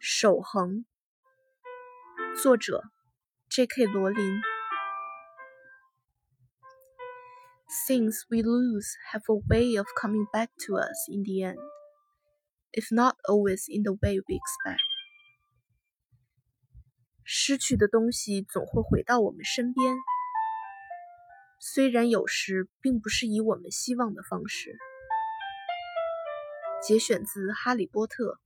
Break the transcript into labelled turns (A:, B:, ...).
A: 守恒作者 jk 罗琳 things we lose have a way of coming back to us in the end if not always in the way we expect 失去的东西总会回到我们身边虽然有时并不是以我们希望的方式节选自哈利波特